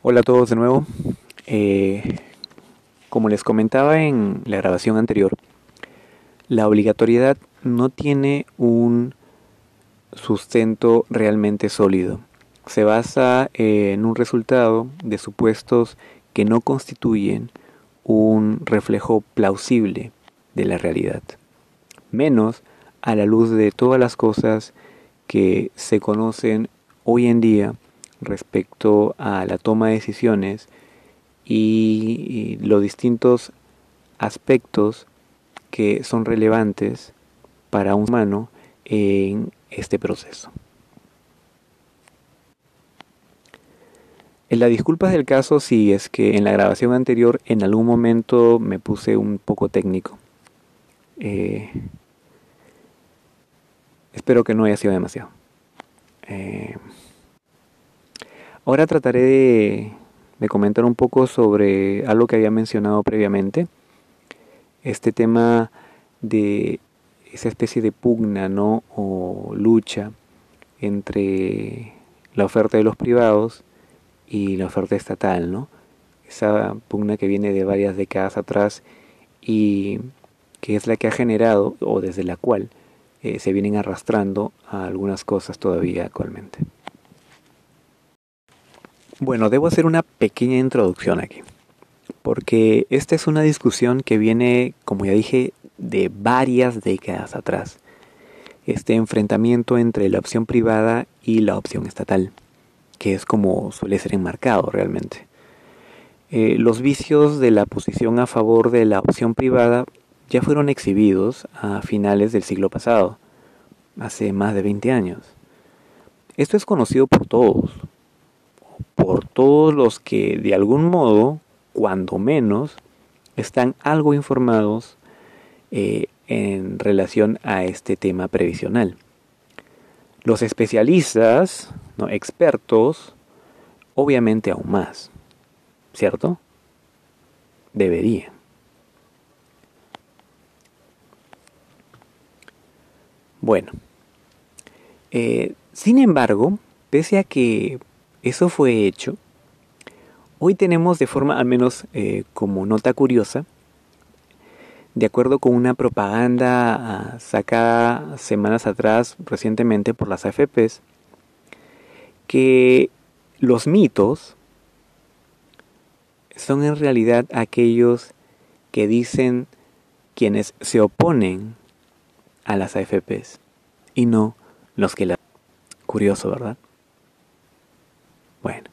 Hola a todos de nuevo. Eh, como les comentaba en la grabación anterior, la obligatoriedad no tiene un sustento realmente sólido. Se basa en un resultado de supuestos que no constituyen un reflejo plausible de la realidad, menos a la luz de todas las cosas que se conocen hoy en día respecto a la toma de decisiones y, los distintos aspectos que son relevantes para un humano en este proceso. En la disculpas del caso si es que en la grabación anterior en algún momento me puse un poco técnico. Eh, espero que no haya sido demasiado. Eh, Ahora trataré de, comentar un poco sobre algo que había mencionado previamente, este tema de esa especie de pugna ¿no? o lucha entre la oferta de los privados y la oferta estatal, ¿no? Esa pugna que viene de varias décadas atrás y que es la que ha generado o desde la cual eh, se vienen arrastrando a algunas cosas todavía actualmente. Bueno, debo hacer una pequeña introducción aquí, porque esta es una discusión que viene, como ya dije, de varias décadas atrás. Este enfrentamiento entre la opción privada y la opción estatal, que es como suele ser enmarcado realmente. Eh, los vicios de la posición a favor de la opción privada ya fueron exhibidos a finales del siglo pasado, hace más de 20 años. Esto es conocido por todos, por todos los que de algún modo, cuando menos, están algo informados eh, en relación a este tema previsional. Los especialistas, ¿no? expertos, obviamente aún más, ¿cierto? Deberían. Bueno, eh, sin embargo, pese a que eso fue hecho. Hoy tenemos de forma, al menos eh, como nota curiosa, de acuerdo con una propaganda ah, sacada semanas atrás recientemente por las AFPs, que los mitos son en realidad aquellos que dicen quienes se oponen a las AFPs y no los que las... Curioso, ¿verdad? Bueno,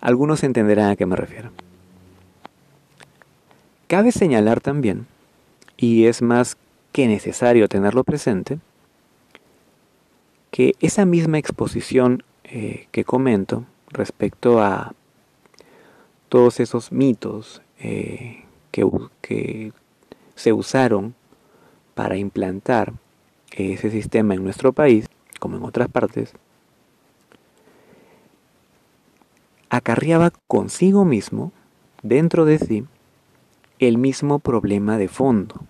algunos entenderán a qué me refiero. Cabe señalar también, y es más que necesario tenerlo presente, que esa misma exposición eh, que comento respecto a todos esos mitos eh, que, que se usaron para implantar ese sistema en nuestro país, como en otras partes, acarreaba consigo mismo, dentro de sí, el mismo problema de fondo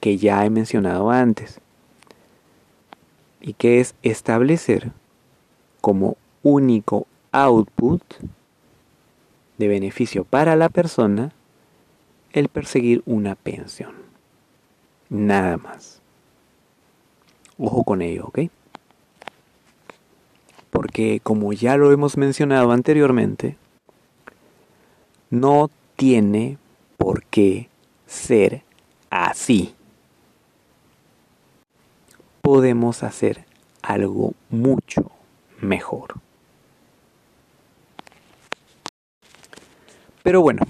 que ya he mencionado antes, y que es establecer como único output de beneficio para la persona el perseguir una pensión. Nada más. Ojo con ello, ¿ok? Porque como ya lo hemos mencionado anteriormente, no tiene por qué ser así. Podemos hacer algo mucho mejor. Pero bueno,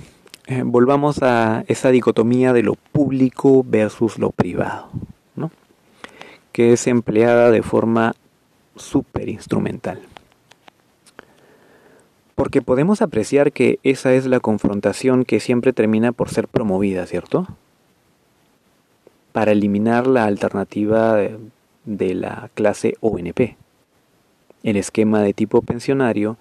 eh, volvamos a esa dicotomía de lo público versus lo privado, ¿no? que es empleada de forma súper instrumental. Porque podemos apreciar que esa es la confrontación que siempre termina por ser promovida, ¿cierto? Para eliminar la alternativa de, la clase ONP, el esquema de tipo pensionario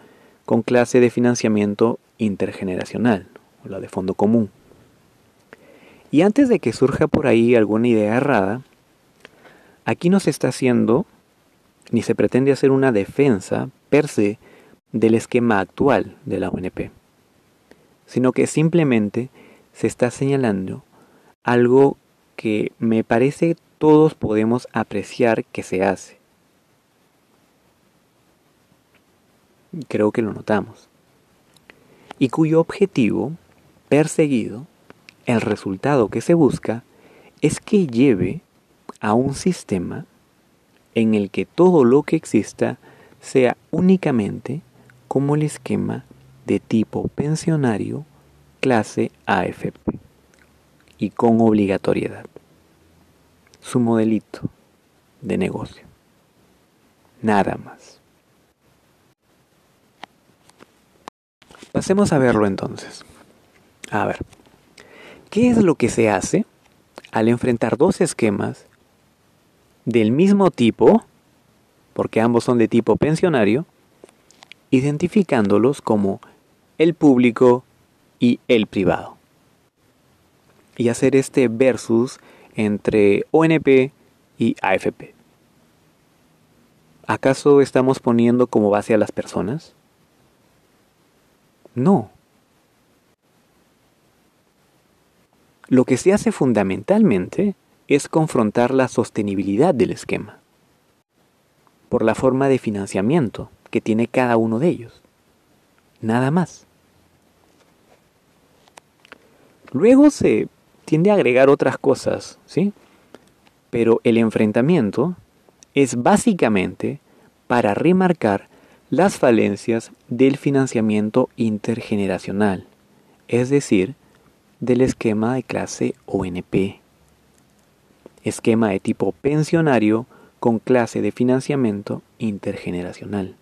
con clase de financiamiento intergeneracional, o la de fondo común. Y antes de que surja por ahí alguna idea errada, aquí nos está haciendo ni se pretende hacer una defensa per se del esquema actual de la ONP, sino que simplemente se está señalando algo que me parece todos podemos apreciar que se hace. Creo que lo notamos. Y cuyo objetivo perseguido, el resultado que se busca, es que lleve a un sistema en el que todo lo que exista sea únicamente como el esquema de tipo pensionario clase AFP y con obligatoriedad. Su modelito de negocio. Nada más. Pasemos a verlo entonces. A ver, ¿qué es lo que se hace al enfrentar dos esquemas del mismo tipo, porque ambos son de tipo pensionario, identificándolos como el público y el privado. Y hacer este versus entre ONP y AFP. ¿Acaso estamos poniendo como base a las personas? No. Lo que se hace fundamentalmente es confrontar la sostenibilidad del esquema por la forma de financiamiento que tiene cada uno de ellos. Nada más. Luego se tiende a agregar otras cosas, ¿sí? Pero el enfrentamiento es básicamente para remarcar las falencias del financiamiento intergeneracional, es decir, del esquema de clase ONP esquema de tipo pensionario con clase de financiamiento intergeneracional.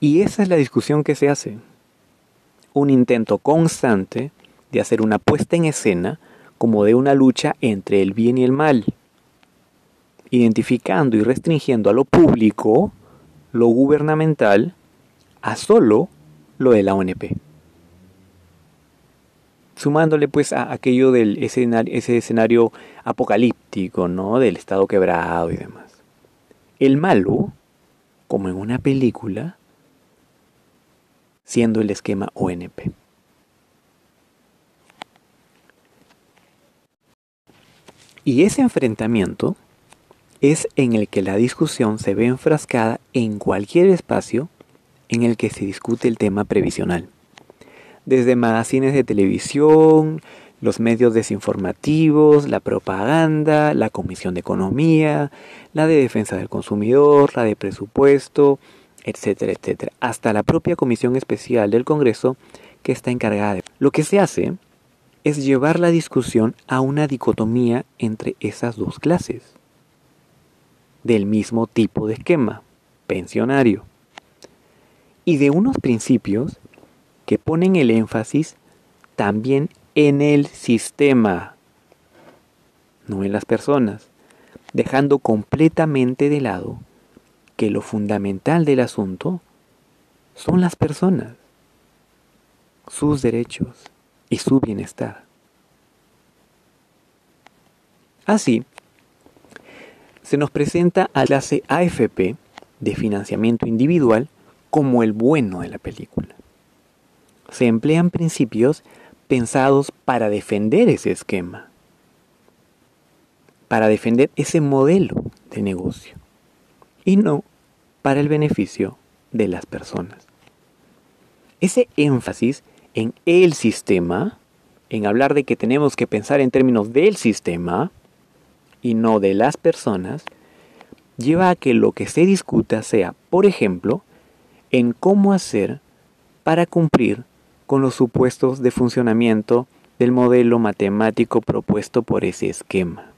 Y esa es la discusión que se hace. Un intento constante de hacer una puesta en escena como de una lucha entre el bien y el mal, identificando y restringiendo a lo público, lo gubernamental, a solo lo de la ONP sumándole pues a aquello del ese escenario apocalíptico, ¿no? Del estado quebrado y demás. El malo, como en una película, siendo el esquema ONP. Y ese enfrentamiento es en el que la discusión se ve enfrascada en cualquier espacio en el que se discute el tema previsional desde magazines de televisión, los medios desinformativos, la propaganda, la Comisión de Economía, la de Defensa del Consumidor, la de Presupuesto, etcétera, etcétera, hasta la propia Comisión Especial del Congreso que está encargada de... Lo que se hace es llevar la discusión a una dicotomía entre esas dos clases, del mismo tipo de esquema, pensionario, y de unos principios que ponen el énfasis también en el sistema, no en las personas, dejando completamente de lado que lo fundamental del asunto son las personas, sus derechos y su bienestar. Así, se nos presenta a la AFP de financiamiento individual como el bueno de la película se emplean principios pensados para defender ese esquema, para defender ese modelo de negocio y no para el beneficio de las personas. Ese énfasis en el sistema, en hablar de que tenemos que pensar en términos del sistema y no de las personas, lleva a que lo que se discuta sea, por ejemplo, en cómo hacer para cumplir con los supuestos de funcionamiento del modelo matemático propuesto por ese esquema.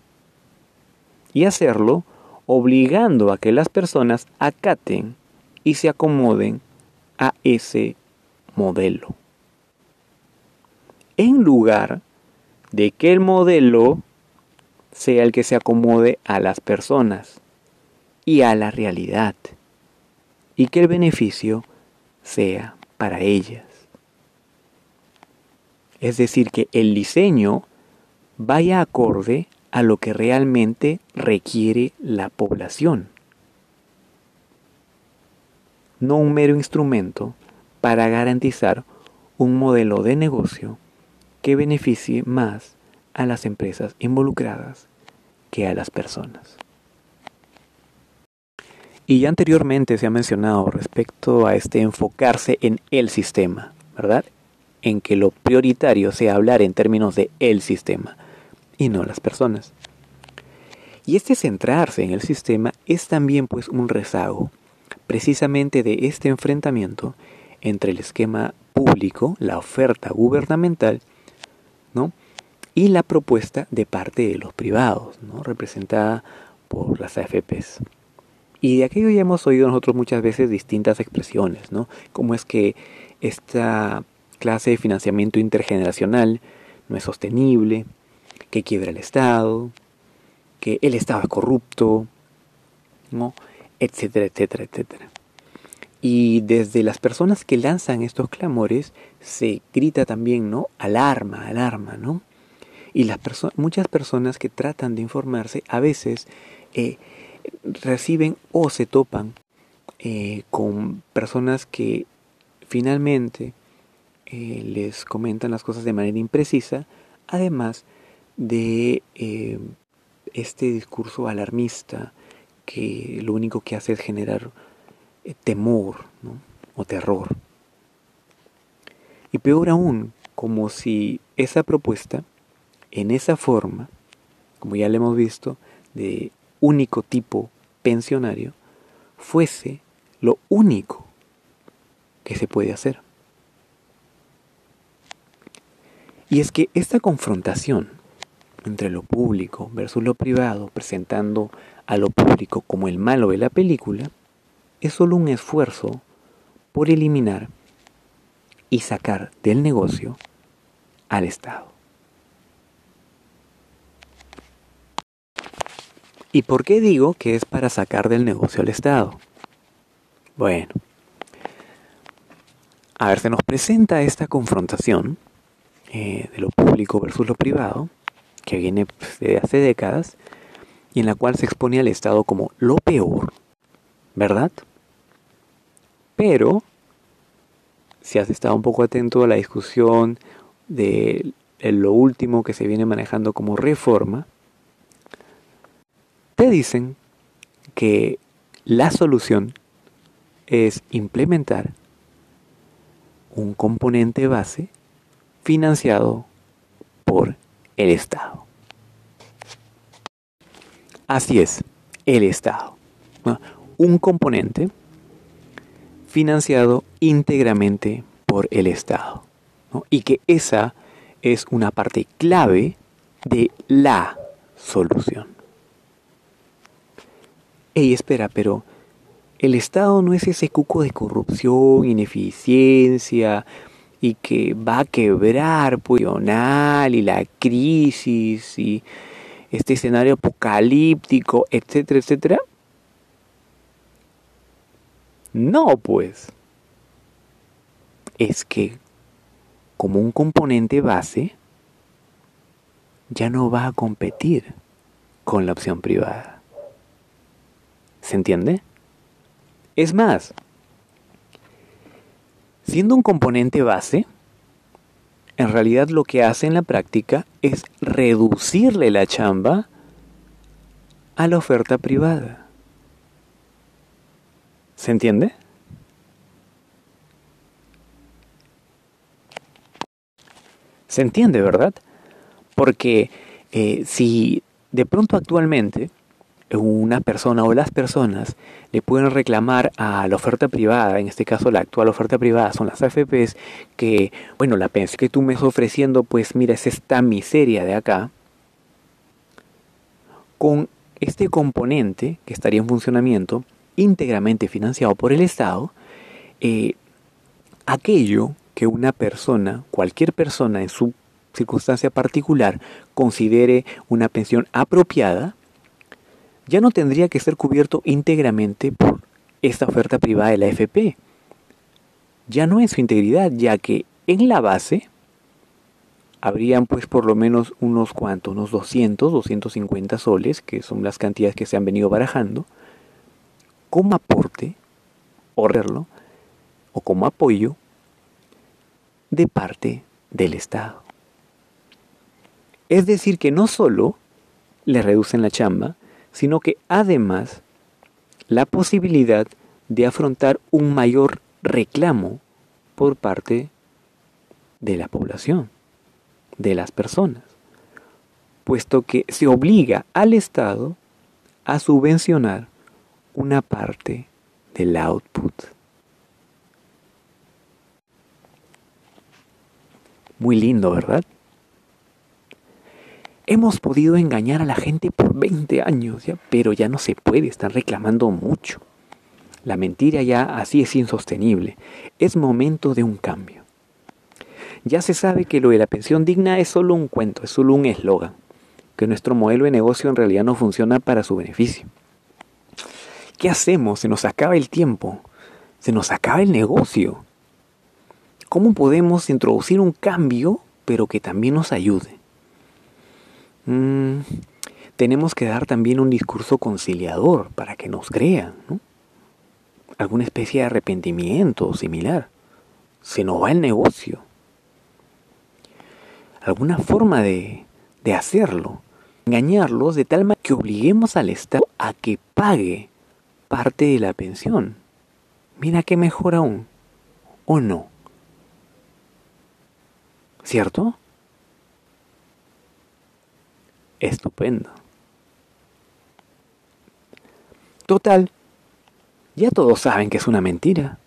Y hacerlo obligando a que las personas acaten y se acomoden a ese modelo. En lugar de que el modelo sea el que se acomode a las personas y a la realidad y que el beneficio sea para ellas. Es decir, que el diseño vaya acorde a lo que realmente requiere la población. no un mero instrumento para garantizar un modelo de negocio que beneficie más a las empresas involucradas que a las personas. Y ya anteriormente se ha mencionado respecto a este enfocarse en el sistema, ¿verdad? En que lo prioritario sea hablar en términos de el sistema y no las personas. Y este centrarse en el sistema es también pues un rezago precisamente de este enfrentamiento entre el esquema público, la oferta gubernamental, ¿no? y la propuesta de parte de los privados, ¿no? representada por las AFPs. Y de aquello ya hemos oído nosotros muchas veces distintas expresiones, ¿no? Como es que esta clase de financiamiento intergeneracional no es sostenible, que quiebra el Estado, que el Estado es corrupto, ¿no? etcétera, etcétera, etcétera. Y desde las personas que lanzan estos clamores se grita también, ¿no? Alarma, alarma, ¿no? Y las muchas personas que tratan de informarse a veces eh, reciben o se topan eh, con personas que finalmente eh, les comentan las cosas de manera imprecisa, además de este discurso alarmista que lo único que hace es generar temor o terror. Y peor aún, como si esa propuesta en esa forma, como ya le hemos visto, de único tipo pensionario, fuese lo único que se puede hacer. Y es que esta confrontación entre lo público versus lo privado, presentando a lo público como el malo de la película, es solo un esfuerzo por eliminar y sacar del negocio al Estado. ¿Y por qué digo que es para sacar del negocio al Estado? Bueno, a ver, se nos presenta esta confrontación eh, de lo público versus lo privado, que viene pues, de hace décadas, y en la cual se expone al Estado como lo peor, ¿verdad? Pero, si has estado un poco atento a la discusión de lo último que se viene manejando como reforma, te dicen que la solución es implementar un componente base financiado por el Estado. Así es, el Estado. Un componente financiado íntegramente por el Estado. Y que esa es una parte clave de la solución. Ey, espera, pero el Estado no es ese cuco de corrupción, ineficiencia y que va a quebrar pues, y la crisis y este escenario apocalíptico, etcétera, etcétera. No, pues. Es que como un componente base ya no va a competir con la opción privada. ¿Se entiende? Es más, siendo un componente base, en realidad lo que hace en la práctica es reducirle la chamba a la oferta privada. ¿Se entiende? Se entiende, ¿verdad? Porque eh, si de pronto actualmente una persona o las personas le pueden reclamar a la oferta privada, en este caso la actual oferta privada son las AFPs, que, bueno, la pensión que tú me estás ofreciendo, pues mira, es esta miseria de acá, con este componente que estaría en funcionamiento, íntegramente financiado por el Estado, eh, aquello que una persona, cualquier persona en su circunstancia particular, considere una pensión apropiada, ya no tendría que ser cubierto íntegramente por esta oferta privada de la FP. Ya no en su integridad, ya que en la base habrían pues por lo menos unos cuantos, unos 200, 250 soles, que son las cantidades que se han venido barajando, como aporte verlo o como apoyo de parte del Estado. Es decir, que no solo le reducen la chamba, sino que además la posibilidad de afrontar un mayor reclamo por parte de la población, de las personas, puesto que se obliga al Estado a subvencionar una parte del output. Muy lindo, ¿verdad? Hemos podido engañar a la gente por 20 años, pero ya no se puede, están reclamando mucho. La mentira ya así es insostenible. Es momento de un cambio. Ya se sabe que lo de la pensión digna es solo un cuento, es solo un eslogan, que nuestro modelo de negocio en realidad no funciona para su beneficio. ¿Qué hacemos? Se nos acaba el tiempo, se nos acaba el negocio. ¿Cómo podemos introducir un cambio pero que también nos ayude? Mm, tenemos que dar también un discurso conciliador para que nos crean, Alguna especie de arrepentimiento similar. Se nos va el negocio. Alguna forma de, de hacerlo. Engañarlos de tal manera que obliguemos al Estado a que pague parte de la pensión. Mira qué mejor aún. ¿O no? ¿Cierto? Estupendo. Total, ya todos saben que es una mentira,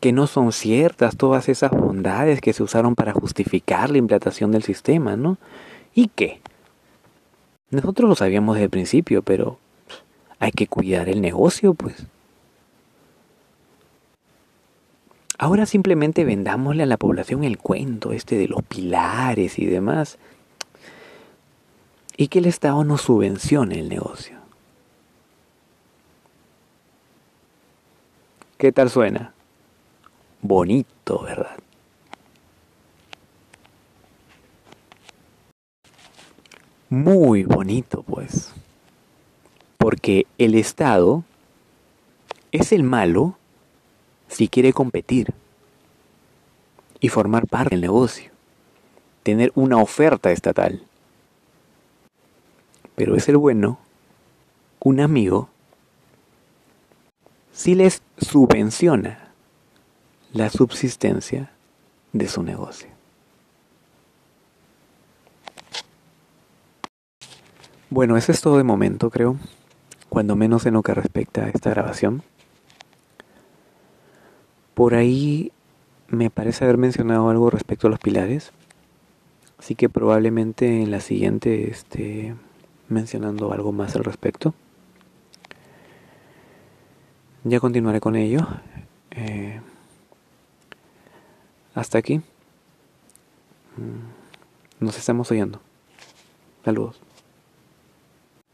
que no son ciertas todas esas bondades que se usaron para justificar la implantación del sistema, ¿no? ¿Y qué? Nosotros lo sabíamos desde el principio, pero hay que cuidar el negocio, pues. Ahora simplemente vendámosle a la población el cuento este de los pilares y demás y que el Estado no subvencione el negocio. ¿Qué tal suena? Bonito, ¿verdad? Muy bonito, pues. Porque el Estado es el malo si quiere competir y formar parte del negocio, tener una oferta estatal pero es el bueno, un amigo, si les subvenciona la subsistencia de su negocio. Bueno, eso es todo de momento, creo, cuando menos en lo que respecta a esta grabación. Por ahí me parece haber mencionado algo respecto a los pilares, así que probablemente en la siguiente este, mencionando algo más al respecto. Ya continuaré con ello. Eh, hasta aquí. Mm, nos estamos oyendo. Saludos.